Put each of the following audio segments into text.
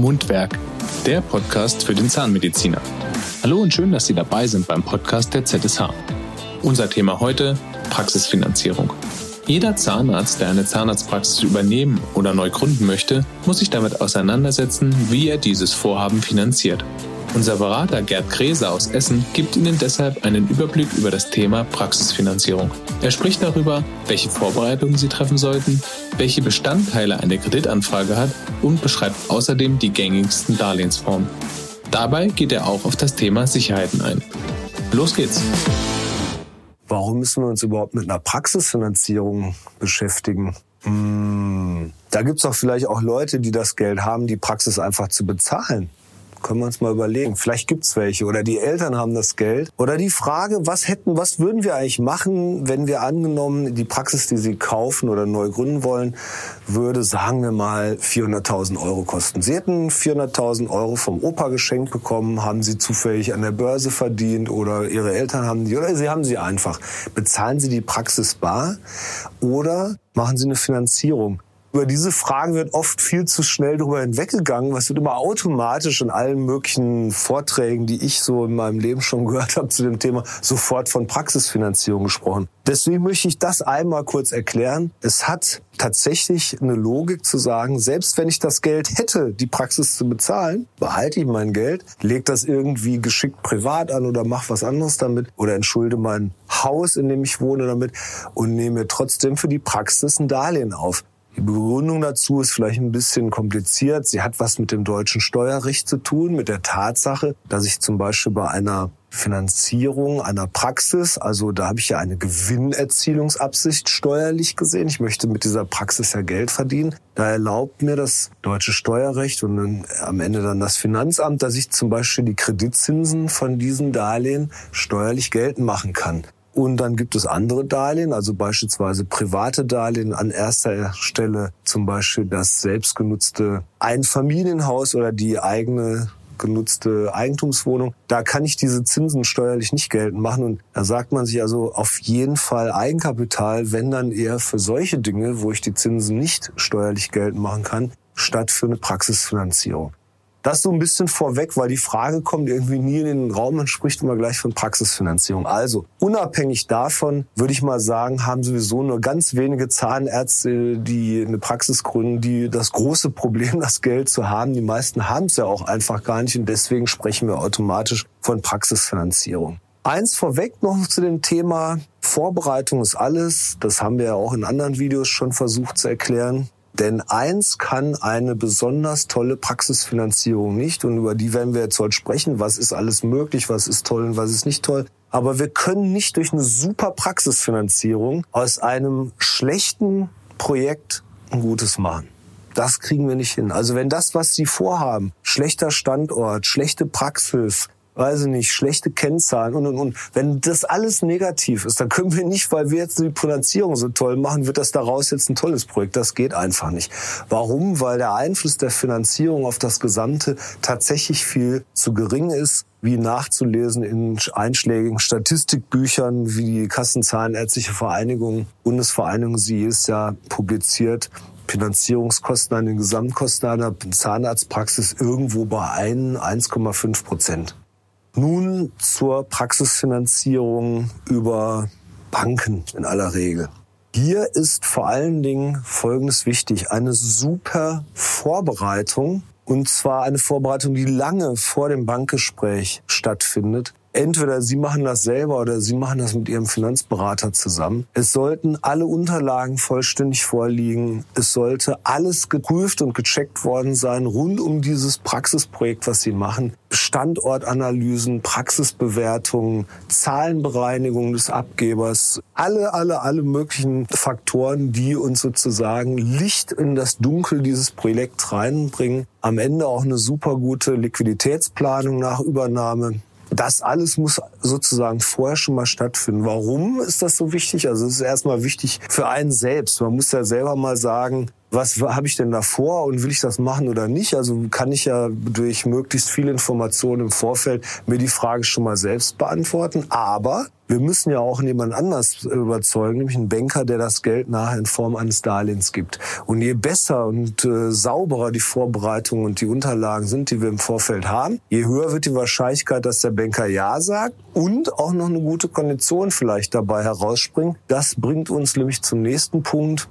Mundwerk, der Podcast für den Zahnmediziner. Hallo und schön, dass Sie dabei sind beim Podcast der ZSH. Unser Thema heute Praxisfinanzierung. Jeder Zahnarzt, der eine Zahnarztpraxis übernehmen oder neu gründen möchte, muss sich damit auseinandersetzen, wie er dieses Vorhaben finanziert. Unser Berater Gerd Kräse aus Essen gibt Ihnen deshalb einen Überblick über das Thema Praxisfinanzierung. Er spricht darüber, welche Vorbereitungen Sie treffen sollten, welche Bestandteile eine Kreditanfrage hat und beschreibt außerdem die gängigsten Darlehensformen. Dabei geht er auch auf das Thema Sicherheiten ein. Los geht's! Warum müssen wir uns überhaupt mit einer Praxisfinanzierung beschäftigen? Hm, da gibt's doch vielleicht auch Leute, die das Geld haben, die Praxis einfach zu bezahlen. Können wir uns mal überlegen. Vielleicht gibt's welche oder die Eltern haben das Geld. Oder die Frage, was hätten, was würden wir eigentlich machen, wenn wir angenommen, die Praxis, die Sie kaufen oder neu gründen wollen, würde, sagen wir mal, 400.000 Euro kosten. Sie hätten 400.000 Euro vom Opa geschenkt bekommen, haben Sie zufällig an der Börse verdient oder Ihre Eltern haben die oder Sie haben sie einfach. Bezahlen Sie die Praxis bar oder machen Sie eine Finanzierung? Über diese Frage wird oft viel zu schnell drüber hinweggegangen. Was wird immer automatisch in allen möglichen Vorträgen, die ich so in meinem Leben schon gehört habe zu dem Thema, sofort von Praxisfinanzierung gesprochen. Deswegen möchte ich das einmal kurz erklären. Es hat tatsächlich eine Logik zu sagen, selbst wenn ich das Geld hätte, die Praxis zu bezahlen, behalte ich mein Geld, leg das irgendwie geschickt privat an oder mach was anderes damit oder entschulde mein Haus, in dem ich wohne damit und nehme trotzdem für die Praxis ein Darlehen auf. Die Begründung dazu ist vielleicht ein bisschen kompliziert. Sie hat was mit dem deutschen Steuerrecht zu tun, mit der Tatsache, dass ich zum Beispiel bei einer Finanzierung einer Praxis, also da habe ich ja eine Gewinnerzielungsabsicht steuerlich gesehen. Ich möchte mit dieser Praxis ja Geld verdienen. Da erlaubt mir das deutsche Steuerrecht und dann am Ende dann das Finanzamt, dass ich zum Beispiel die Kreditzinsen von diesen Darlehen steuerlich geltend machen kann. Und dann gibt es andere Darlehen, also beispielsweise private Darlehen an erster Stelle, zum Beispiel das selbstgenutzte Einfamilienhaus oder die eigene genutzte Eigentumswohnung. Da kann ich diese Zinsen steuerlich nicht geltend machen. Und da sagt man sich also auf jeden Fall Eigenkapital, wenn dann eher für solche Dinge, wo ich die Zinsen nicht steuerlich geltend machen kann, statt für eine Praxisfinanzierung. Das so ein bisschen vorweg, weil die Frage kommt irgendwie nie in den Raum, man spricht immer gleich von Praxisfinanzierung. Also, unabhängig davon würde ich mal sagen, haben sowieso nur ganz wenige Zahnärzte, die eine Praxis gründen, die das große Problem, das Geld zu haben. Die meisten haben es ja auch einfach gar nicht und deswegen sprechen wir automatisch von Praxisfinanzierung. Eins vorweg noch zu dem Thema Vorbereitung ist alles. Das haben wir ja auch in anderen Videos schon versucht zu erklären. Denn eins kann eine besonders tolle Praxisfinanzierung nicht, und über die werden wir jetzt heute sprechen, was ist alles möglich, was ist toll und was ist nicht toll. Aber wir können nicht durch eine super Praxisfinanzierung aus einem schlechten Projekt ein gutes machen. Das kriegen wir nicht hin. Also wenn das, was Sie vorhaben, schlechter Standort, schlechte Praxis, weiß ich nicht, schlechte Kennzahlen und und und. Wenn das alles negativ ist, dann können wir nicht, weil wir jetzt die Finanzierung so toll machen, wird das daraus jetzt ein tolles Projekt. Das geht einfach nicht. Warum? Weil der Einfluss der Finanzierung auf das Gesamte tatsächlich viel zu gering ist wie nachzulesen in einschlägigen Statistikbüchern wie die Kassenzahlenärztliche Vereinigung, Bundesvereinigung, sie ist ja publiziert, Finanzierungskosten an den Gesamtkosten einer Zahnarztpraxis irgendwo bei 1,5 Prozent. Nun zur Praxisfinanzierung über Banken in aller Regel. Hier ist vor allen Dingen Folgendes wichtig. Eine super Vorbereitung und zwar eine Vorbereitung, die lange vor dem Bankgespräch stattfindet, Entweder Sie machen das selber oder Sie machen das mit Ihrem Finanzberater zusammen. Es sollten alle Unterlagen vollständig vorliegen. Es sollte alles geprüft und gecheckt worden sein rund um dieses Praxisprojekt, was Sie machen. Standortanalysen, Praxisbewertungen, Zahlenbereinigung des Abgebers, alle, alle, alle möglichen Faktoren, die uns sozusagen Licht in das Dunkel dieses Projekts reinbringen. Am Ende auch eine super gute Liquiditätsplanung nach Übernahme das alles muss sozusagen vorher schon mal stattfinden. Warum ist das so wichtig? Also es ist erstmal wichtig für einen selbst. Man muss ja selber mal sagen, was habe ich denn da vor und will ich das machen oder nicht? Also kann ich ja durch möglichst viele Informationen im Vorfeld mir die Frage schon mal selbst beantworten. Aber wir müssen ja auch jemand anders überzeugen, nämlich einen Banker, der das Geld nachher in Form eines Darlehens gibt. Und je besser und äh, sauberer die Vorbereitungen und die Unterlagen sind, die wir im Vorfeld haben, je höher wird die Wahrscheinlichkeit, dass der Banker Ja sagt und auch noch eine gute Kondition vielleicht dabei herausspringt. Das bringt uns nämlich zum nächsten Punkt.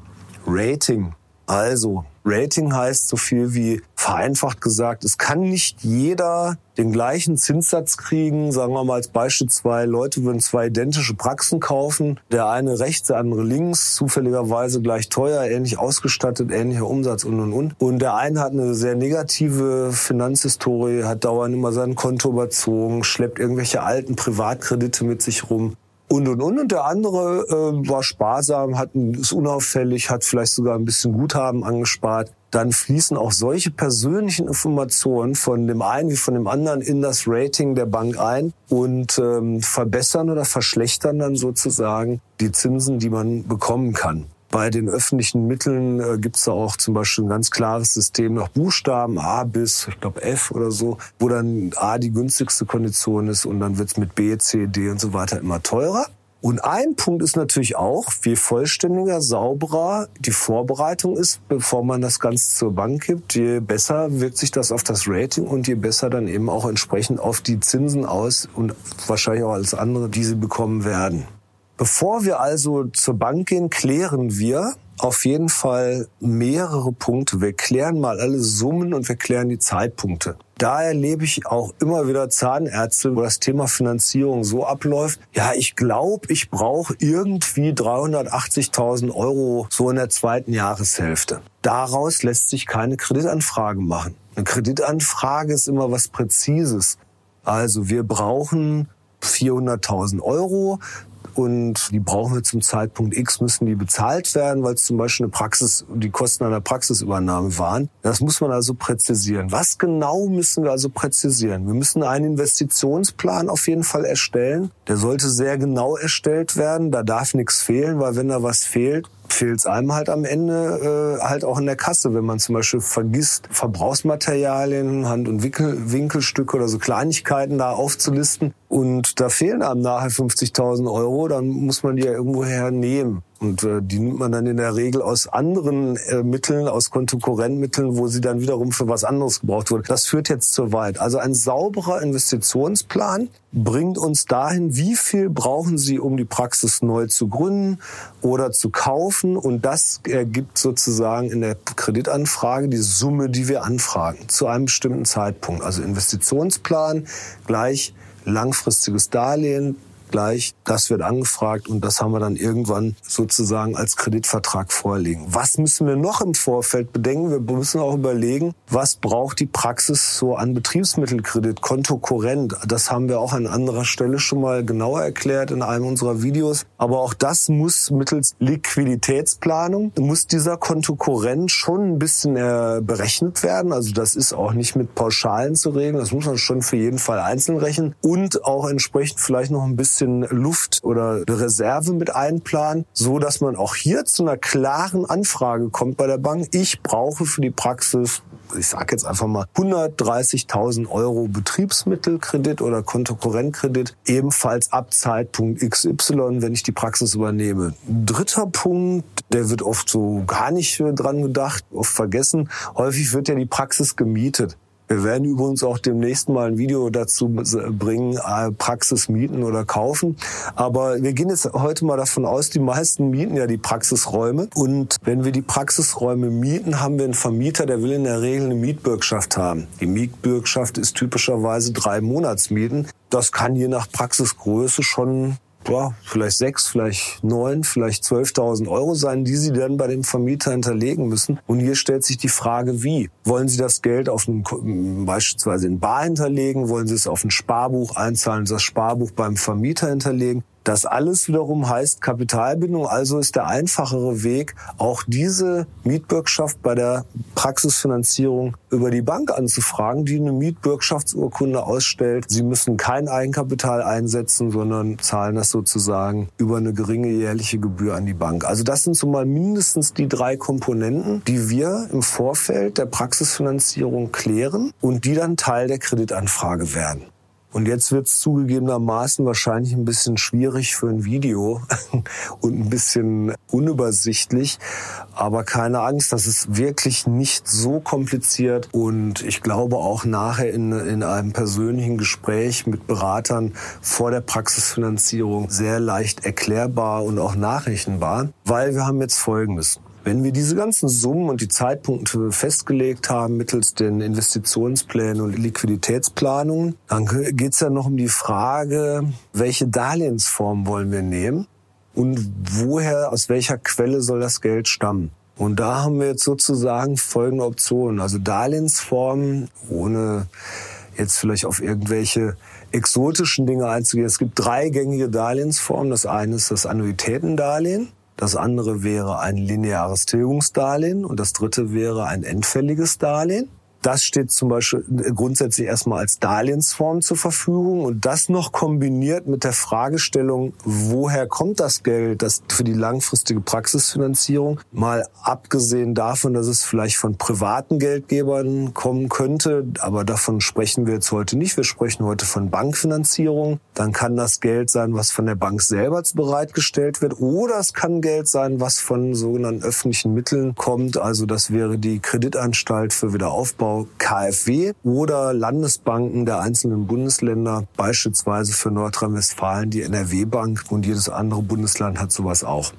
Rating. Also, Rating heißt so viel wie vereinfacht gesagt, es kann nicht jeder den gleichen Zinssatz kriegen. Sagen wir mal als Beispiel zwei Leute würden zwei identische Praxen kaufen. Der eine rechts, der andere links, zufälligerweise gleich teuer, ähnlich ausgestattet, ähnlicher Umsatz und und und. Und der eine hat eine sehr negative Finanzhistorie, hat dauernd immer sein Konto überzogen, schleppt irgendwelche alten Privatkredite mit sich rum und und und. Und der andere äh, war sparsam, hat, ist unauffällig, hat vielleicht sogar ein bisschen Guthaben angespart. Dann fließen auch solche persönlichen Informationen von dem einen wie von dem anderen in das Rating der Bank ein und ähm, verbessern oder verschlechtern dann sozusagen die Zinsen, die man bekommen kann. Bei den öffentlichen Mitteln äh, gibt es da auch zum Beispiel ein ganz klares System nach Buchstaben A bis, ich glaube, F oder so, wo dann A die günstigste Kondition ist und dann wird's mit B, C, D und so weiter immer teurer. Und ein Punkt ist natürlich auch, wie vollständiger, sauberer die Vorbereitung ist, bevor man das Ganze zur Bank gibt, je besser wirkt sich das auf das Rating und je besser dann eben auch entsprechend auf die Zinsen aus und wahrscheinlich auch alles andere, die sie bekommen werden. Bevor wir also zur Bank gehen, klären wir auf jeden Fall mehrere Punkte. Wir klären mal alle Summen und wir klären die Zeitpunkte. Da erlebe ich auch immer wieder Zahnärzte, wo das Thema Finanzierung so abläuft. Ja, ich glaube, ich brauche irgendwie 380.000 Euro so in der zweiten Jahreshälfte. Daraus lässt sich keine Kreditanfrage machen. Eine Kreditanfrage ist immer was Präzises. Also wir brauchen 400.000 Euro und die brauchen wir zum Zeitpunkt X, müssen die bezahlt werden, weil es zum Beispiel eine Praxis, die Kosten einer Praxisübernahme waren. Das muss man also präzisieren. Was genau müssen wir also präzisieren? Wir müssen einen Investitionsplan auf jeden Fall erstellen. Der sollte sehr genau erstellt werden. Da darf nichts fehlen, weil wenn da was fehlt, fehlt es einem halt am Ende äh, halt auch in der Kasse, wenn man zum Beispiel vergisst, Verbrauchsmaterialien, Hand- und Winkel, Winkelstücke oder so Kleinigkeiten da aufzulisten und da fehlen einem nachher 50.000 Euro, dann muss man die ja irgendwoher nehmen. Und äh, die nimmt man dann in der Regel aus anderen äh, Mitteln, aus Konkurrentmitteln, wo sie dann wiederum für was anderes gebraucht wurde. Das führt jetzt zu weit. Also ein sauberer Investitionsplan bringt uns dahin, wie viel brauchen Sie, um die Praxis neu zu gründen oder zu kaufen. Und das ergibt sozusagen in der Kreditanfrage die Summe, die wir anfragen, zu einem bestimmten Zeitpunkt. Also Investitionsplan gleich langfristiges Darlehen gleich, das wird angefragt und das haben wir dann irgendwann sozusagen als Kreditvertrag vorliegen. Was müssen wir noch im Vorfeld bedenken? Wir müssen auch überlegen, was braucht die Praxis so an Betriebsmittelkredit, Kontokorrent. Das haben wir auch an anderer Stelle schon mal genauer erklärt in einem unserer Videos. Aber auch das muss mittels Liquiditätsplanung, muss dieser Kontokorrent schon ein bisschen äh, berechnet werden. Also das ist auch nicht mit Pauschalen zu regeln. Das muss man schon für jeden Fall einzeln rechnen und auch entsprechend vielleicht noch ein bisschen bisschen Luft oder Reserve mit einplanen, so dass man auch hier zu einer klaren Anfrage kommt bei der Bank. Ich brauche für die Praxis ich sage jetzt einfach mal 130.000 Euro Betriebsmittelkredit oder Kontokorrentkredit, ebenfalls ab Zeitpunkt XY, wenn ich die Praxis übernehme. Dritter Punkt, der wird oft so gar nicht dran gedacht, oft vergessen. Häufig wird ja die Praxis gemietet. Wir werden übrigens auch demnächst mal ein Video dazu bringen, äh, Praxis mieten oder kaufen. Aber wir gehen jetzt heute mal davon aus, die meisten mieten ja die Praxisräume. Und wenn wir die Praxisräume mieten, haben wir einen Vermieter, der will in der Regel eine Mietbürgschaft haben. Die Mietbürgschaft ist typischerweise drei Monatsmieten. Das kann je nach Praxisgröße schon ja, vielleicht sechs, vielleicht neun, vielleicht 12.000 Euro sein, die Sie dann bei dem Vermieter hinterlegen müssen. Und hier stellt sich die Frage, wie? Wollen Sie das Geld auf ein, beispielsweise in Bar hinterlegen? Wollen Sie es auf ein Sparbuch einzahlen, das Sparbuch beim Vermieter hinterlegen? Das alles wiederum heißt Kapitalbindung, also ist der einfachere Weg, auch diese Mietbürgschaft bei der Praxisfinanzierung über die Bank anzufragen, die eine Mietbürgschaftsurkunde ausstellt. Sie müssen kein Eigenkapital einsetzen, sondern zahlen das sozusagen über eine geringe jährliche Gebühr an die Bank. Also das sind so mal mindestens die drei Komponenten, die wir im Vorfeld der Praxisfinanzierung klären und die dann Teil der Kreditanfrage werden. Und jetzt wird es zugegebenermaßen wahrscheinlich ein bisschen schwierig für ein Video und ein bisschen unübersichtlich. Aber keine Angst, das ist wirklich nicht so kompliziert. Und ich glaube auch nachher in, in einem persönlichen Gespräch mit Beratern vor der Praxisfinanzierung sehr leicht erklärbar und auch nachrechenbar. Weil wir haben jetzt Folgendes. Wenn wir diese ganzen Summen und die Zeitpunkte festgelegt haben mittels den Investitionsplänen und Liquiditätsplanungen, dann geht es ja noch um die Frage, welche Darlehensform wollen wir nehmen und woher, aus welcher Quelle soll das Geld stammen. Und da haben wir jetzt sozusagen folgende Optionen. Also Darlehensformen, ohne jetzt vielleicht auf irgendwelche exotischen Dinge einzugehen. Es gibt drei gängige Darlehensformen. Das eine ist das Annuitätendarlehen. Das andere wäre ein lineares Tilgungsdarlehen und das dritte wäre ein endfälliges Darlehen. Das steht zum Beispiel grundsätzlich erstmal als Darlehensform zur Verfügung und das noch kombiniert mit der Fragestellung, woher kommt das Geld das für die langfristige Praxisfinanzierung? Mal abgesehen davon, dass es vielleicht von privaten Geldgebern kommen könnte, aber davon sprechen wir jetzt heute nicht. Wir sprechen heute von Bankfinanzierung. Dann kann das Geld sein, was von der Bank selber bereitgestellt wird oder es kann Geld sein, was von sogenannten öffentlichen Mitteln kommt. Also das wäre die Kreditanstalt für Wiederaufbau Aufbau KfW oder Landesbanken der einzelnen Bundesländer, beispielsweise für Nordrhein-Westfalen die NRW-Bank und jedes andere Bundesland hat sowas auch.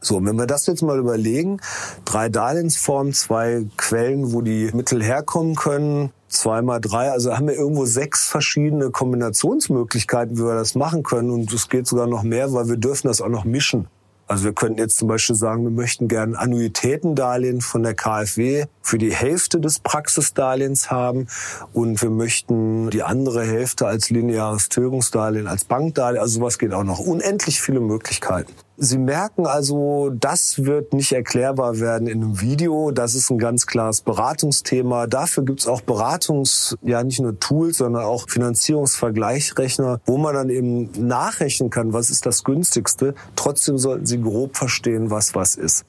So, wenn wir das jetzt mal überlegen, drei Darlehensformen, zwei Quellen, wo die Mittel herkommen können, zwei mal drei, also haben wir irgendwo sechs verschiedene Kombinationsmöglichkeiten, wie wir das machen können. Und es geht sogar noch mehr, weil wir dürfen das auch noch mischen. Also wir könnten jetzt zum Beispiel sagen, wir möchten gerne Annuitätendarlehen von der KfW für die Hälfte des Praxisdarlehens haben und wir möchten die andere Hälfte als lineares Tilgungsdarlehen, als Bankdarlehen. Also sowas geht auch noch. Unendlich viele Möglichkeiten. Sie merken also, das wird nicht erklärbar werden in einem Video. Das ist ein ganz klares Beratungsthema. Dafür gibt's auch Beratungs, ja nicht nur Tools, sondern auch Finanzierungsvergleichrechner, wo man dann eben nachrechnen kann, was ist das günstigste. Trotzdem sollten Sie grob verstehen, was was ist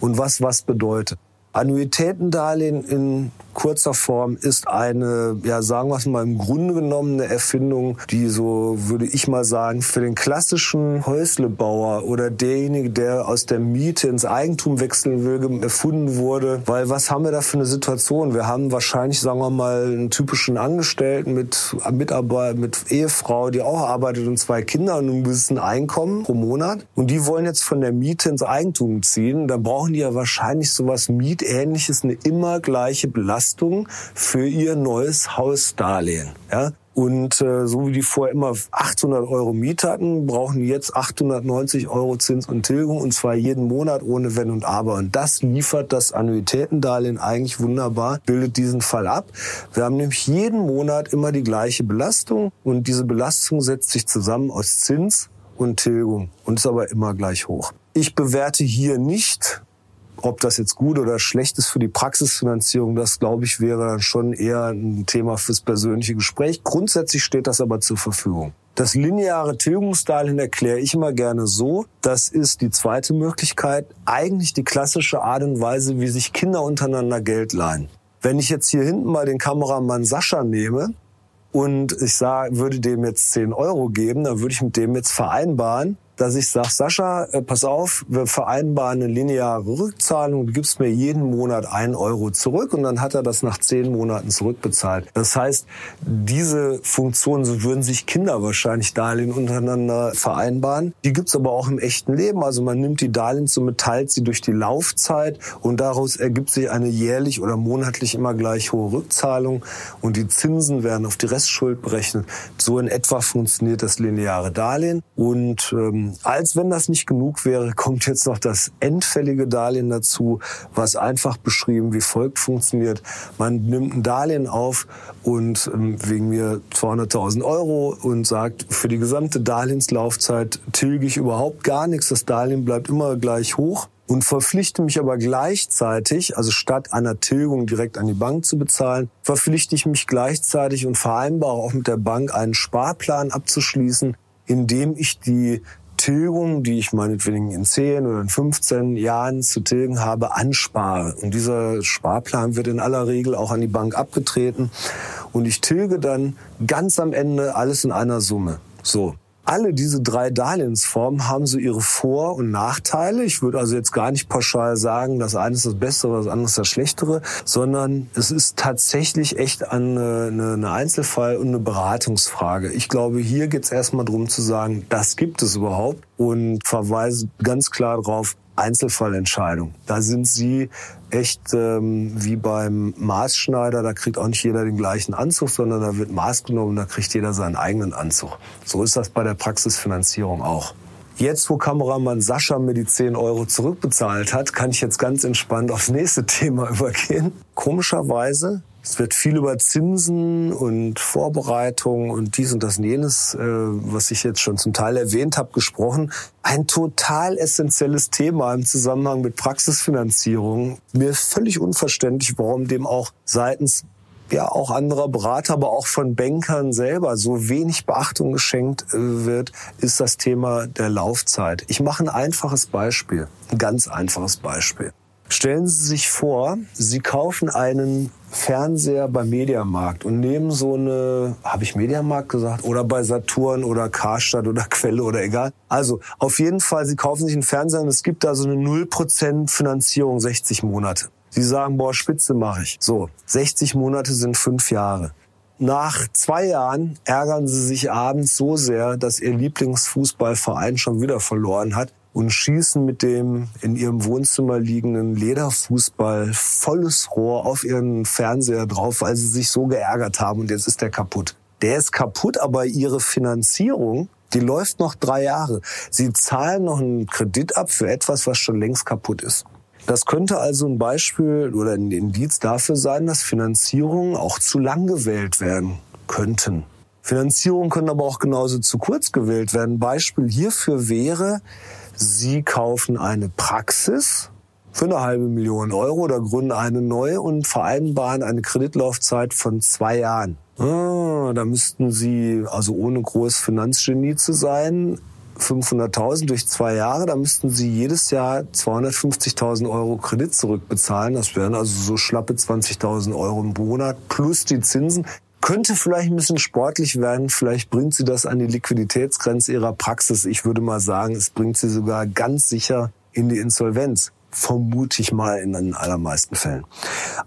und was was bedeutet. Annuitätendarlehen in kurzer Form ist eine, ja sagen wir es mal, im Grunde genommen eine Erfindung, die so, würde ich mal sagen, für den klassischen Häuslebauer oder derjenige, der aus der Miete ins Eigentum wechseln will, erfunden wurde. Weil was haben wir da für eine Situation? Wir haben wahrscheinlich, sagen wir mal, einen typischen Angestellten mit Mitarbeiter, mit Ehefrau, die auch arbeitet und zwei Kinder und ein gewissen Einkommen pro Monat. Und die wollen jetzt von der Miete ins Eigentum ziehen. Da brauchen die ja wahrscheinlich sowas Mietähnliches, eine immer gleiche Belastung Belastung für ihr neues Hausdarlehen. Ja? Und äh, so wie die vorher immer 800 Euro Miete hatten, brauchen die jetzt 890 Euro Zins und Tilgung und zwar jeden Monat ohne Wenn und Aber. Und das liefert das Annuitätendarlehen eigentlich wunderbar, bildet diesen Fall ab. Wir haben nämlich jeden Monat immer die gleiche Belastung und diese Belastung setzt sich zusammen aus Zins und Tilgung und ist aber immer gleich hoch. Ich bewerte hier nicht ob das jetzt gut oder schlecht ist für die Praxisfinanzierung, das glaube ich wäre dann schon eher ein Thema fürs persönliche Gespräch. Grundsätzlich steht das aber zur Verfügung. Das lineare Tilgungsdarlehen erkläre ich immer gerne so. Das ist die zweite Möglichkeit. Eigentlich die klassische Art und Weise, wie sich Kinder untereinander Geld leihen. Wenn ich jetzt hier hinten mal den Kameramann Sascha nehme und ich sage, würde dem jetzt 10 Euro geben, dann würde ich mit dem jetzt vereinbaren, dass ich sage, Sascha, äh, pass auf, wir vereinbaren eine lineare Rückzahlung, du gibst mir jeden Monat einen Euro zurück und dann hat er das nach zehn Monaten zurückbezahlt. Das heißt, diese Funktion, so würden sich Kinder wahrscheinlich Darlehen untereinander vereinbaren. Die gibt's aber auch im echten Leben. Also man nimmt die Darlehenssumme, teilt sie durch die Laufzeit und daraus ergibt sich eine jährlich oder monatlich immer gleich hohe Rückzahlung und die Zinsen werden auf die Restschuld berechnet. So in etwa funktioniert das lineare Darlehen und ähm, Als wenn das nicht genug wäre, kommt jetzt noch das endfällige Darlehen dazu, was einfach beschrieben wie folgt funktioniert. Man nimmt ein Darlehen auf und ähm, wegen mir 200.000 Euro und sagt, für die gesamte Darlehenslaufzeit tilge ich überhaupt gar nichts. Das Darlehen bleibt immer gleich hoch und verpflichte mich aber gleichzeitig, also statt einer Tilgung direkt an die Bank zu bezahlen, verpflichte ich mich gleichzeitig und vereinbare auch mit der Bank einen Sparplan abzuschließen, indem ich die Tilgung, die ich meinetwegen in 10 oder in 15 Jahren zu tilgen habe, anspare. Und dieser Sparplan wird in aller Regel auch an die Bank abgetreten. Und ich tilge dann ganz am Ende alles in einer Summe. So alle diese drei Darlehensformen haben so ihre Vor- und Nachteile. Ich würde also jetzt gar nicht pauschal sagen, das eine ist das Bessere, das andere ist das Schlechtere, sondern es ist tatsächlich echt eine, eine Einzelfall- und eine Beratungsfrage. Ich glaube, hier geht es erstmal darum zu sagen, das gibt es überhaupt und verweise ganz klar darauf, Einzelfallentscheidung. Da sind Sie echt ähm, wie beim Maßschneider, da kriegt auch nicht jeder den gleichen Anzug, sondern da wird Maß genommen, da kriegt jeder seinen eigenen Anzug. So ist das bei der Praxisfinanzierung auch. Jetzt, wo Kameramann Sascha mir die 10 Euro zurückbezahlt hat, kann ich jetzt ganz entspannt aufs nächste Thema übergehen. Komischerweise es wird viel über Zinsen und Vorbereitung und dies und das und jenes, äh, was ich jetzt schon zum Teil erwähnt habe, gesprochen. Ein total essentielles Thema im Zusammenhang mit Praxisfinanzierung. Mir ist völlig unverständlich, warum dem auch seitens ja auch anderer Berater, aber auch von Bankern selber so wenig Beachtung geschenkt äh, wird, ist das Thema der Laufzeit. Ich mache ein einfaches Beispiel, ein ganz einfaches Beispiel. Stellen Sie sich vor, Sie kaufen einen Fernseher beim Mediamarkt und nehmen so eine, habe ich Mediamarkt gesagt, oder bei Saturn oder Karstadt oder Quelle oder egal. Also auf jeden Fall, Sie kaufen sich einen Fernseher und es gibt da so eine 0% Finanzierung, 60 Monate. Sie sagen, boah, Spitze mache ich. So, 60 Monate sind fünf Jahre. Nach zwei Jahren ärgern sie sich abends so sehr, dass ihr Lieblingsfußballverein schon wieder verloren hat und schießen mit dem in ihrem Wohnzimmer liegenden Lederfußball volles Rohr auf ihren Fernseher drauf, weil sie sich so geärgert haben und jetzt ist der kaputt. Der ist kaputt, aber ihre Finanzierung, die läuft noch drei Jahre. Sie zahlen noch einen Kredit ab für etwas, was schon längst kaputt ist. Das könnte also ein Beispiel oder ein Indiz dafür sein, dass Finanzierungen auch zu lang gewählt werden könnten. Finanzierungen können aber auch genauso zu kurz gewählt werden. Beispiel hierfür wäre, Sie kaufen eine Praxis für eine halbe Million Euro oder gründen eine neue und vereinbaren eine Kreditlaufzeit von zwei Jahren. Ah, da müssten Sie, also ohne groß Finanzgenie zu sein, 500.000 durch zwei Jahre, da müssten Sie jedes Jahr 250.000 Euro Kredit zurückbezahlen. Das wären also so schlappe 20.000 Euro im Monat plus die Zinsen. Könnte vielleicht ein bisschen sportlich werden, vielleicht bringt sie das an die Liquiditätsgrenze ihrer Praxis. Ich würde mal sagen, es bringt sie sogar ganz sicher in die Insolvenz vermute ich mal in den allermeisten Fällen.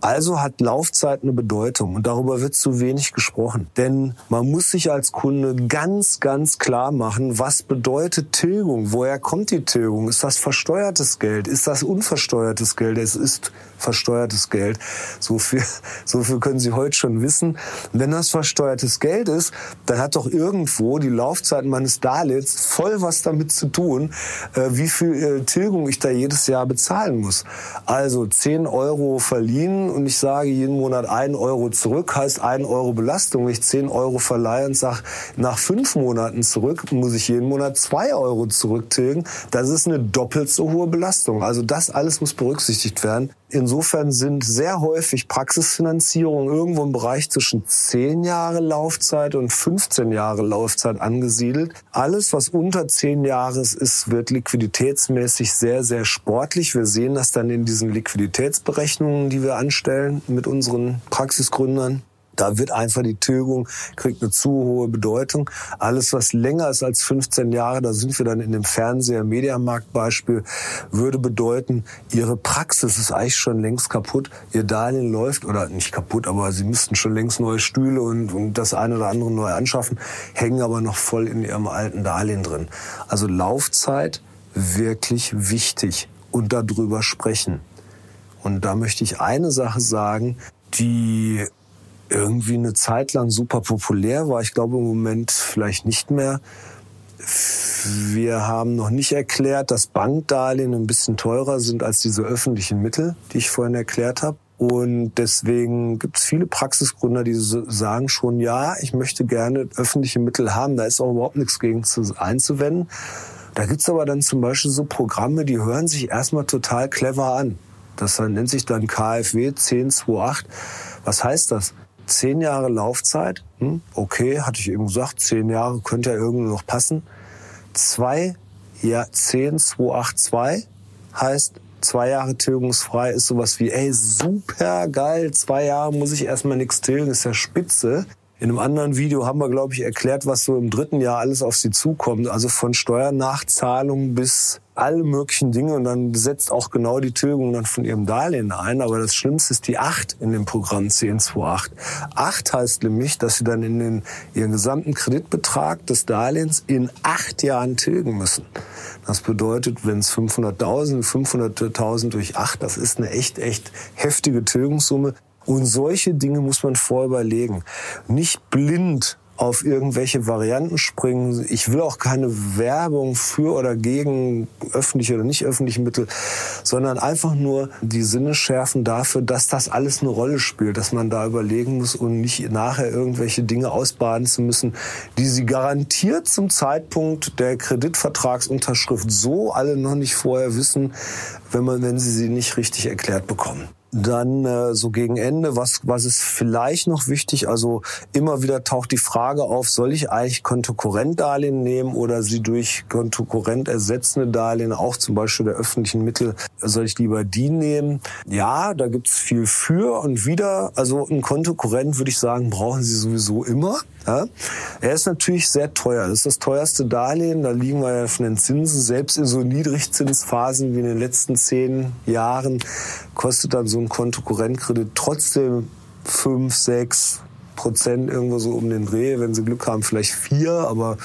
Also hat Laufzeit eine Bedeutung und darüber wird zu wenig gesprochen. Denn man muss sich als Kunde ganz, ganz klar machen, was bedeutet Tilgung? Woher kommt die Tilgung? Ist das versteuertes Geld? Ist das unversteuertes Geld? Es ist versteuertes Geld. So viel, so viel können Sie heute schon wissen. Wenn das versteuertes Geld ist, dann hat doch irgendwo die Laufzeit meines Darlehens voll was damit zu tun, äh, wie viel äh, Tilgung ich da jedes Jahr bezahlen muss. Also 10 Euro verliehen und ich sage jeden Monat 1 Euro zurück, heißt 1 Euro Belastung. Wenn ich 10 Euro verleihe und sage, nach fünf Monaten zurück, muss ich jeden Monat 2 Euro zurücktilgen. Das ist eine doppelt so hohe Belastung. Also das alles muss berücksichtigt werden. Insofern sind sehr häufig Praxisfinanzierungen irgendwo im Bereich zwischen 10 Jahre Laufzeit und 15 Jahre Laufzeit angesiedelt. Alles, was unter 10 Jahres ist, wird liquiditätsmäßig sehr, sehr sportlich. Wir sehen das dann in diesen Liquiditätsberechnungen, die wir anstellen mit unseren Praxisgründern. Da wird einfach die Tilgung, kriegt eine zu hohe Bedeutung. Alles, was länger ist als 15 Jahre, da sind wir dann in dem Fernseher-Mediamarkt-Beispiel, würde bedeuten, Ihre Praxis ist eigentlich schon längst kaputt. Ihr Darlehen läuft, oder nicht kaputt, aber Sie müssten schon längst neue Stühle und, und das eine oder andere neu anschaffen, hängen aber noch voll in Ihrem alten Darlehen drin. Also Laufzeit wirklich wichtig und darüber sprechen. Und da möchte ich eine Sache sagen, die irgendwie eine Zeit lang super populär war. Ich glaube im Moment vielleicht nicht mehr. Wir haben noch nicht erklärt, dass Bankdarlehen ein bisschen teurer sind als diese öffentlichen Mittel, die ich vorhin erklärt habe. Und deswegen gibt es viele Praxisgründer, die sagen schon, ja, ich möchte gerne öffentliche Mittel haben. Da ist auch überhaupt nichts gegen einzuwenden. Da gibt's aber dann zum Beispiel so Programme, die hören sich erstmal total clever an. Das nennt sich dann KfW 1028. Was heißt das? Zehn Jahre Laufzeit. Hm, okay, hatte ich eben gesagt, zehn Jahre könnte ja irgendwie noch passen. Zwei, ja, 10282 heißt zwei Jahre tilgungsfrei ist sowas wie, ey, super geil, zwei Jahre muss ich erstmal nichts tilgen, ist ja spitze. In einem anderen Video haben wir, glaube ich, erklärt, was so im dritten Jahr alles auf sie zukommt. Also von Steuernachzahlungen bis alle möglichen Dinge. Und dann setzt auch genau die Tilgung dann von ihrem Darlehen ein. Aber das Schlimmste ist die 8 in dem Programm 1028. 8 heißt nämlich, dass sie dann in den, ihren gesamten Kreditbetrag des Darlehens in acht Jahren tilgen müssen. Das bedeutet, wenn es 500.000, 500.000 durch 8, das ist eine echt, echt heftige Tilgungssumme. Und solche Dinge muss man vorher überlegen. Nicht blind auf irgendwelche Varianten springen. Ich will auch keine Werbung für oder gegen öffentliche oder nicht öffentliche Mittel, sondern einfach nur die Sinne schärfen dafür, dass das alles eine Rolle spielt, dass man da überlegen muss und nicht nachher irgendwelche Dinge ausbaden zu müssen, die sie garantiert zum Zeitpunkt der Kreditvertragsunterschrift so alle noch nicht vorher wissen, wenn man, wenn sie sie nicht richtig erklärt bekommen. Dann äh, so gegen Ende, was, was ist vielleicht noch wichtig? Also immer wieder taucht die Frage auf, soll ich eigentlich Kontokorrentdarlehen nehmen oder sie durch Kontokorrent ersetzende Darlehen, auch zum Beispiel der öffentlichen Mittel, soll ich lieber die nehmen? Ja, da gibt's viel für und wieder. Also ein Kontokorrent würde ich sagen, brauchen Sie sowieso immer. Ja? Er ist natürlich sehr teuer. Das ist das teuerste Darlehen. Da liegen wir ja von den Zinsen. Selbst in so Niedrigzinsphasen wie in den letzten zehn Jahren kostet dann so Kontokorrentkredit trotzdem fünf, sechs, Prozent irgendwo so um den Dreh. Wenn sie Glück haben, vielleicht vier, aber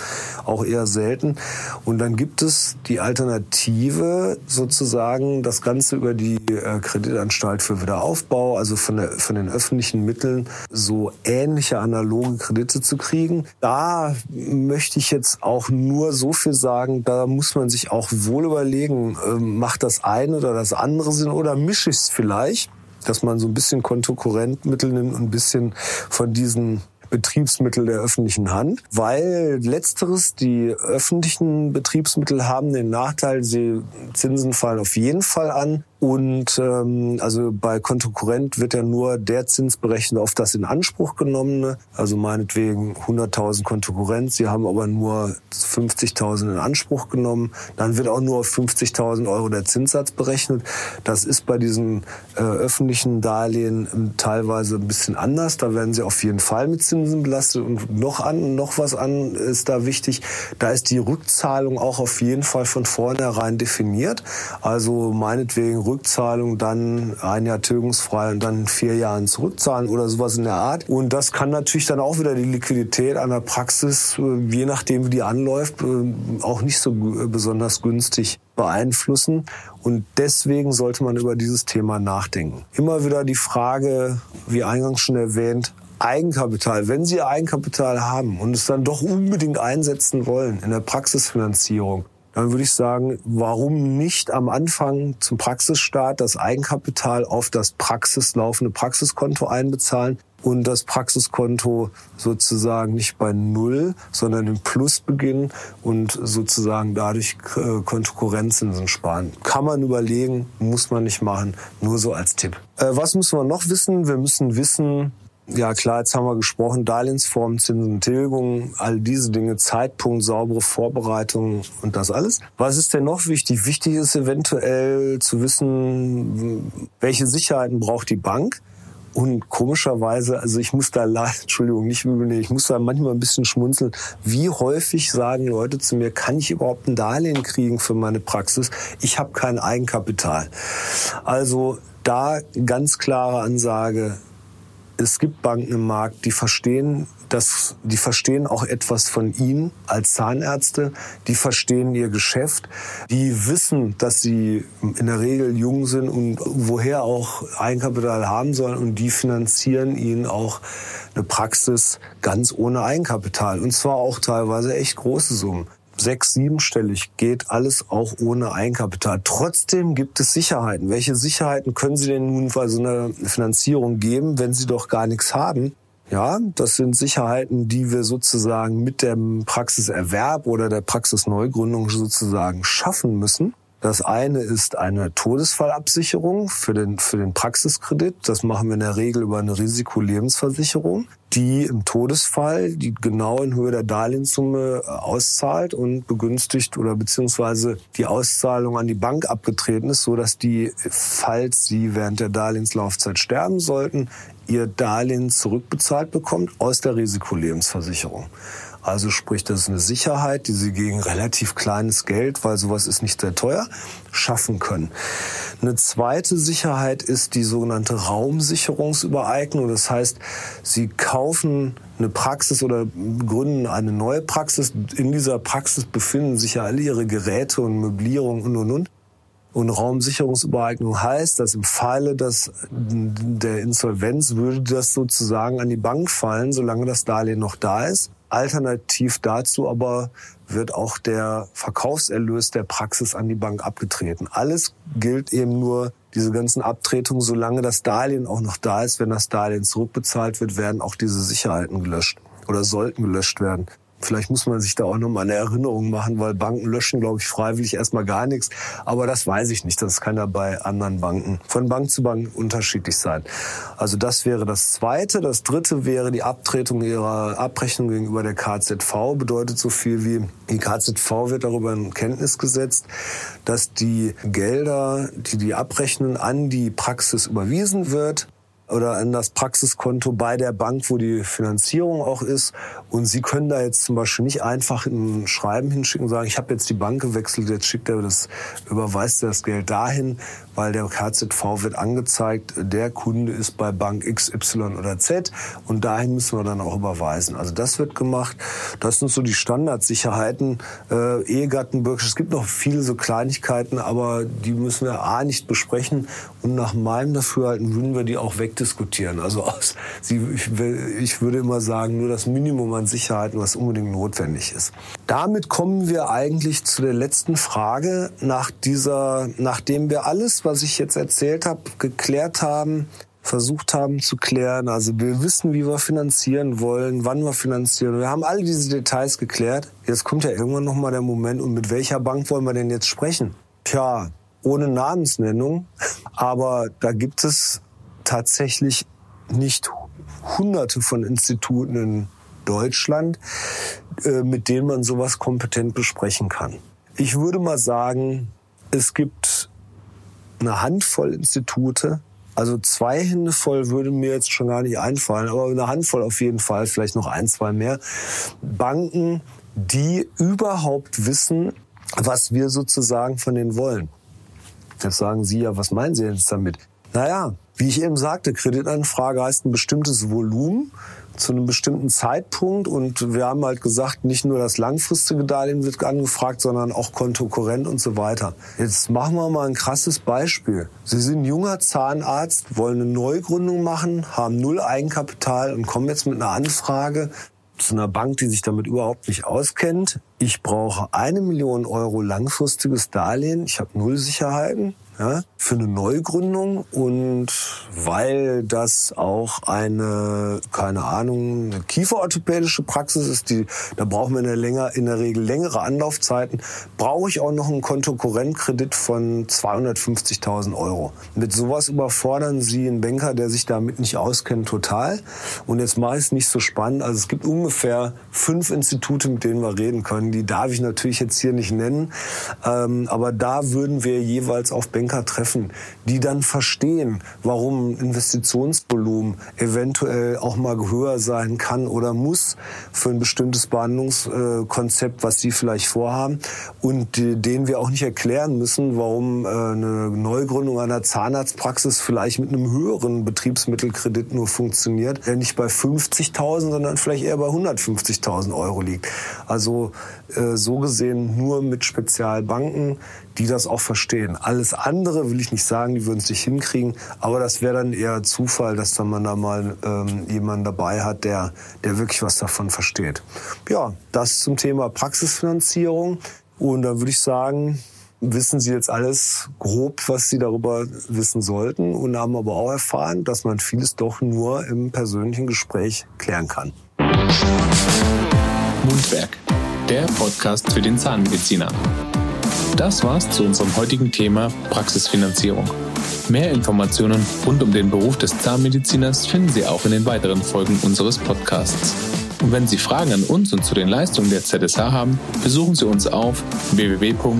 auch eher selten. Und dann gibt es die Alternative, sozusagen das Ganze über die äh, Kreditanstalt für Wiederaufbau, also von, der, von den öffentlichen Mitteln, so ähnliche analoge Kredite zu kriegen. Da möchte ich jetzt auch nur so viel sagen, da muss man sich auch wohl überlegen, äh, macht das eine oder das andere Sinn oder mische ich es vielleicht? Dass man so ein bisschen Kontokorrentmittel nimmt und ein bisschen von diesen Betriebsmittel der öffentlichen Hand, weil letzteres, die öffentlichen Betriebsmittel haben den Nachteil, sie Zinsen fallen auf jeden Fall an und ähm, also bei Kontokorrent wird ja nur der Zins berechnet auf das in Anspruch genommene, also meinetwegen 100.000 Kontokorrent. Sie haben aber nur 50.000 in Anspruch genommen. Dann wird auch nur auf 50.000 Euro der Zinssatz berechnet. Das ist bei diesen äh, öffentlichen Darlehen ähm, teilweise ein bisschen anders. Da werden sie auf jeden Fall mit Zinsen belastet. Und noch an, noch was an ist da wichtig. Da ist die Rückzahlung auch auf jeden Fall von vornherein definiert. Also meinetwegen Rückzahlung, dann ein Jahr tilgungsfrei und dann vier Jahren zurückzahlen oder sowas in der Art. Und das kann natürlich dann auch wieder die Liquidität einer Praxis, äh, je nachdem wie die anläuft, äh, auch nicht so besonders günstig beeinflussen. Und deswegen sollte man über dieses Thema nachdenken. Immer wieder die Frage, wie eingangs schon erwähnt, Eigenkapital. Wenn Sie Eigenkapital haben und es dann doch unbedingt einsetzen wollen in der Praxisfinanzierung, dann würde ich sagen, warum nicht am Anfang zum Praxisstart das Eigenkapital auf das praxislaufende Praxiskonto einbezahlen und das Praxiskonto sozusagen nicht bei Null, sondern im Plus beginnen und sozusagen dadurch äh, Kontokorrentzinsen sparen. Kann man überlegen, muss man nicht machen, nur so als Tipp. Äh, was müssen wir noch wissen? Wir müssen wissen, ja klar, jetzt haben wir gesprochen, Darlehensformen, Zinsen, Tilgung, all diese Dinge, Zeitpunkt, saubere Vorbereitung und das alles. Was ist denn noch wichtig? Wichtig ist eventuell zu wissen, welche Sicherheiten braucht die Bank. Und komischerweise, also ich muss da Entschuldigung, nicht übernehmen, ich muss da manchmal ein bisschen schmunzeln. Wie häufig sagen Leute zu mir, kann ich überhaupt ein Darlehen kriegen für meine Praxis? Ich habe kein Eigenkapital. Also da ganz klare Ansage, es gibt Banken im Markt, die verstehen, dass die verstehen auch etwas von ihnen als Zahnärzte, die verstehen ihr Geschäft, die wissen, dass sie in der Regel jung sind und woher auch Eigenkapital haben sollen. Und die finanzieren ihnen auch eine Praxis ganz ohne Eigenkapital. Und zwar auch teilweise echt große Summen. Sechs, siebenstellig, geht alles auch ohne Eigenkapital. Trotzdem gibt es Sicherheiten. Welche Sicherheiten können Sie denn nun bei so einer Finanzierung geben, wenn Sie doch gar nichts haben? Ja, das sind Sicherheiten, die wir sozusagen mit dem Praxiserwerb oder der Praxisneugründung sozusagen schaffen müssen. Das eine ist eine Todesfallabsicherung für den, für den Praxiskredit. Das machen wir in der Regel über eine Risikolebensversicherung, die im Todesfall die genau in Höhe der Darlehenssumme äh, auszahlt und begünstigt oder beziehungsweise die Auszahlung an die Bank abgetreten ist, so dass die, falls sie während der Darlehenslaufzeit sterben sollten, ihr Darlehen zurückbezahlt bekommt aus der Risikolebensversicherung. Also sprich, das ist eine Sicherheit, die sie gegen relativ kleines Geld, weil sowas ist nicht sehr teuer, schaffen können. Eine zweite Sicherheit ist die sogenannte Raumsicherungsübereignung. Das heißt, sie kaufen eine Praxis oder gründen eine neue Praxis. In dieser Praxis befinden sich ja alle ihre Geräte und Möblierung und und und. Und Raumsicherungsübereignung heißt, dass im Falle des, der Insolvenz würde das sozusagen an die Bank fallen, solange das Darlehen noch da ist. Alternativ dazu aber wird auch der Verkaufserlös der Praxis an die Bank abgetreten. Alles gilt eben nur diese ganzen Abtretungen, solange das Darlehen auch noch da ist. Wenn das Darlehen zurückbezahlt wird, werden auch diese Sicherheiten gelöscht oder sollten gelöscht werden. Vielleicht muss man sich da auch nochmal eine Erinnerung machen, weil Banken löschen, glaube ich, freiwillig erstmal gar nichts. Aber das weiß ich nicht. Das kann ja bei anderen Banken von Bank zu Bank unterschiedlich sein. Also das wäre das Zweite. Das Dritte wäre die Abtretung ihrer Abrechnung gegenüber der KZV. Bedeutet so viel wie, die KZV wird darüber in Kenntnis gesetzt, dass die Gelder, die die abrechnen, an die Praxis überwiesen wird oder an das Praxiskonto bei der Bank, wo die Finanzierung auch ist. Und Sie können da jetzt zum Beispiel nicht einfach ein Schreiben hinschicken und sagen, ich habe jetzt die Bank gewechselt, jetzt schickt er das, überweist er das Geld dahin, weil der KZV wird angezeigt, der Kunde ist bei Bank X, Y oder Z und dahin müssen wir dann auch überweisen. Also das wird gemacht. Das sind so die Standardsicherheiten. Äh, Ehegattenbürger, es gibt noch viele so Kleinigkeiten, aber die müssen wir A nicht besprechen und nach meinem Dafürhalten würden wir die auch wegdiskutieren. Also aus, sie, ich, würde immer sagen, nur das Minimum an Sicherheiten, was unbedingt notwendig ist. Damit kommen wir eigentlich zu der letzten Frage nach dieser, nachdem wir alles, was ich jetzt erzählt habe, geklärt haben, versucht haben zu klären. Also wir wissen, wie wir finanzieren wollen, wann wir finanzieren. Wir haben all diese Details geklärt. Jetzt kommt ja irgendwann noch mal der Moment und mit welcher Bank wollen wir denn jetzt sprechen? Tja, ohne Namensnennung, aber da gibt es tatsächlich nicht hunderte von Instituten in Deutschland, äh, mit denen man sowas kompetent besprechen kann. Ich würde mal sagen, es gibt eine Handvoll Institute, also zwei Hände voll würde mir jetzt schon gar nicht einfallen, aber eine Handvoll auf jeden Fall, vielleicht noch ein, zwei mehr. Banken, die überhaupt wissen, was wir sozusagen von denen wollen. Jetzt sagen Sie ja, was meinen Sie jetzt damit? Naja, wie ich eben sagte, Kreditanfrage heißt ein bestimmtes Volumen zu einem bestimmten Zeitpunkt und wir haben halt gesagt, nicht nur das langfristige Darlehen wird angefragt, sondern auch Kontokorrent und so weiter. Jetzt machen wir mal ein krasses Beispiel. Sie sind junger Zahnarzt, wollen eine Neugründung machen, haben null Eigenkapital und kommen jetzt mit einer Anfrage zu einer Bank, die sich damit überhaupt nicht auskennt. Ich brauche eine Million Euro langfristiges Darlehen. Ich habe null Sicherheiten ja, für eine Neugründung und weil das auch eine, keine Ahnung, eine kieferorthopädische Praxis ist, die, da brauchen wir in der, länger, in der Regel längere Anlaufzeiten, brauche ich auch noch einen Kontokorrentkredit von 250.000 Euro. Mit sowas überfordern Sie einen Banker, der sich damit nicht auskennt, total. Und jetzt mache ich es nicht so spannend. Also es gibt ungefähr fünf Institute, mit denen wir reden können. Die darf ich natürlich jetzt hier nicht nennen. Ähm, aber da würden wir jeweils auf Banker Banker treffen, die dann verstehen, warum Investitionsvolumen eventuell auch mal höher sein kann oder muss für ein bestimmtes Behandlungskonzept, was sie vielleicht vorhaben und denen wir auch nicht erklären müssen, warum äh, eine Neugründung einer Zahnarztpraxis vielleicht mit einem höheren Betriebsmittelkredit nur funktioniert, der nicht bei 50.000, sondern vielleicht eher bei 150.000 Euro liegt. Also äh, so gesehen nur mit Spezialbanken, die das auch verstehen. Alles andere will ich nicht sagen, die würden es nicht hinkriegen, aber das wäre dann eher Zufall, dass dann man da mal ähm, jemanden dabei hat, der, der wirklich was davon versteht. Ja, das zum Thema Praxisfinanzierung. Und dann würde ich sagen, wissen Sie jetzt alles grob, was Sie darüber wissen sollten und haben aber auch erfahren, dass man vieles doch nur im persönlichen Gespräch klären kann. Mundwerk, der Podcast für den Zahnmediziner. Das war's zu unserem heutigen Thema Praxisfinanzierung. Mehr Informationen rund um den Beruf des Zahnmediziners finden Sie auch in den weiteren Folgen unseres Podcasts. Und wenn Sie Fragen an uns und zu den Leistungen der ZSH haben, besuchen Sie uns auf www.zsh.de.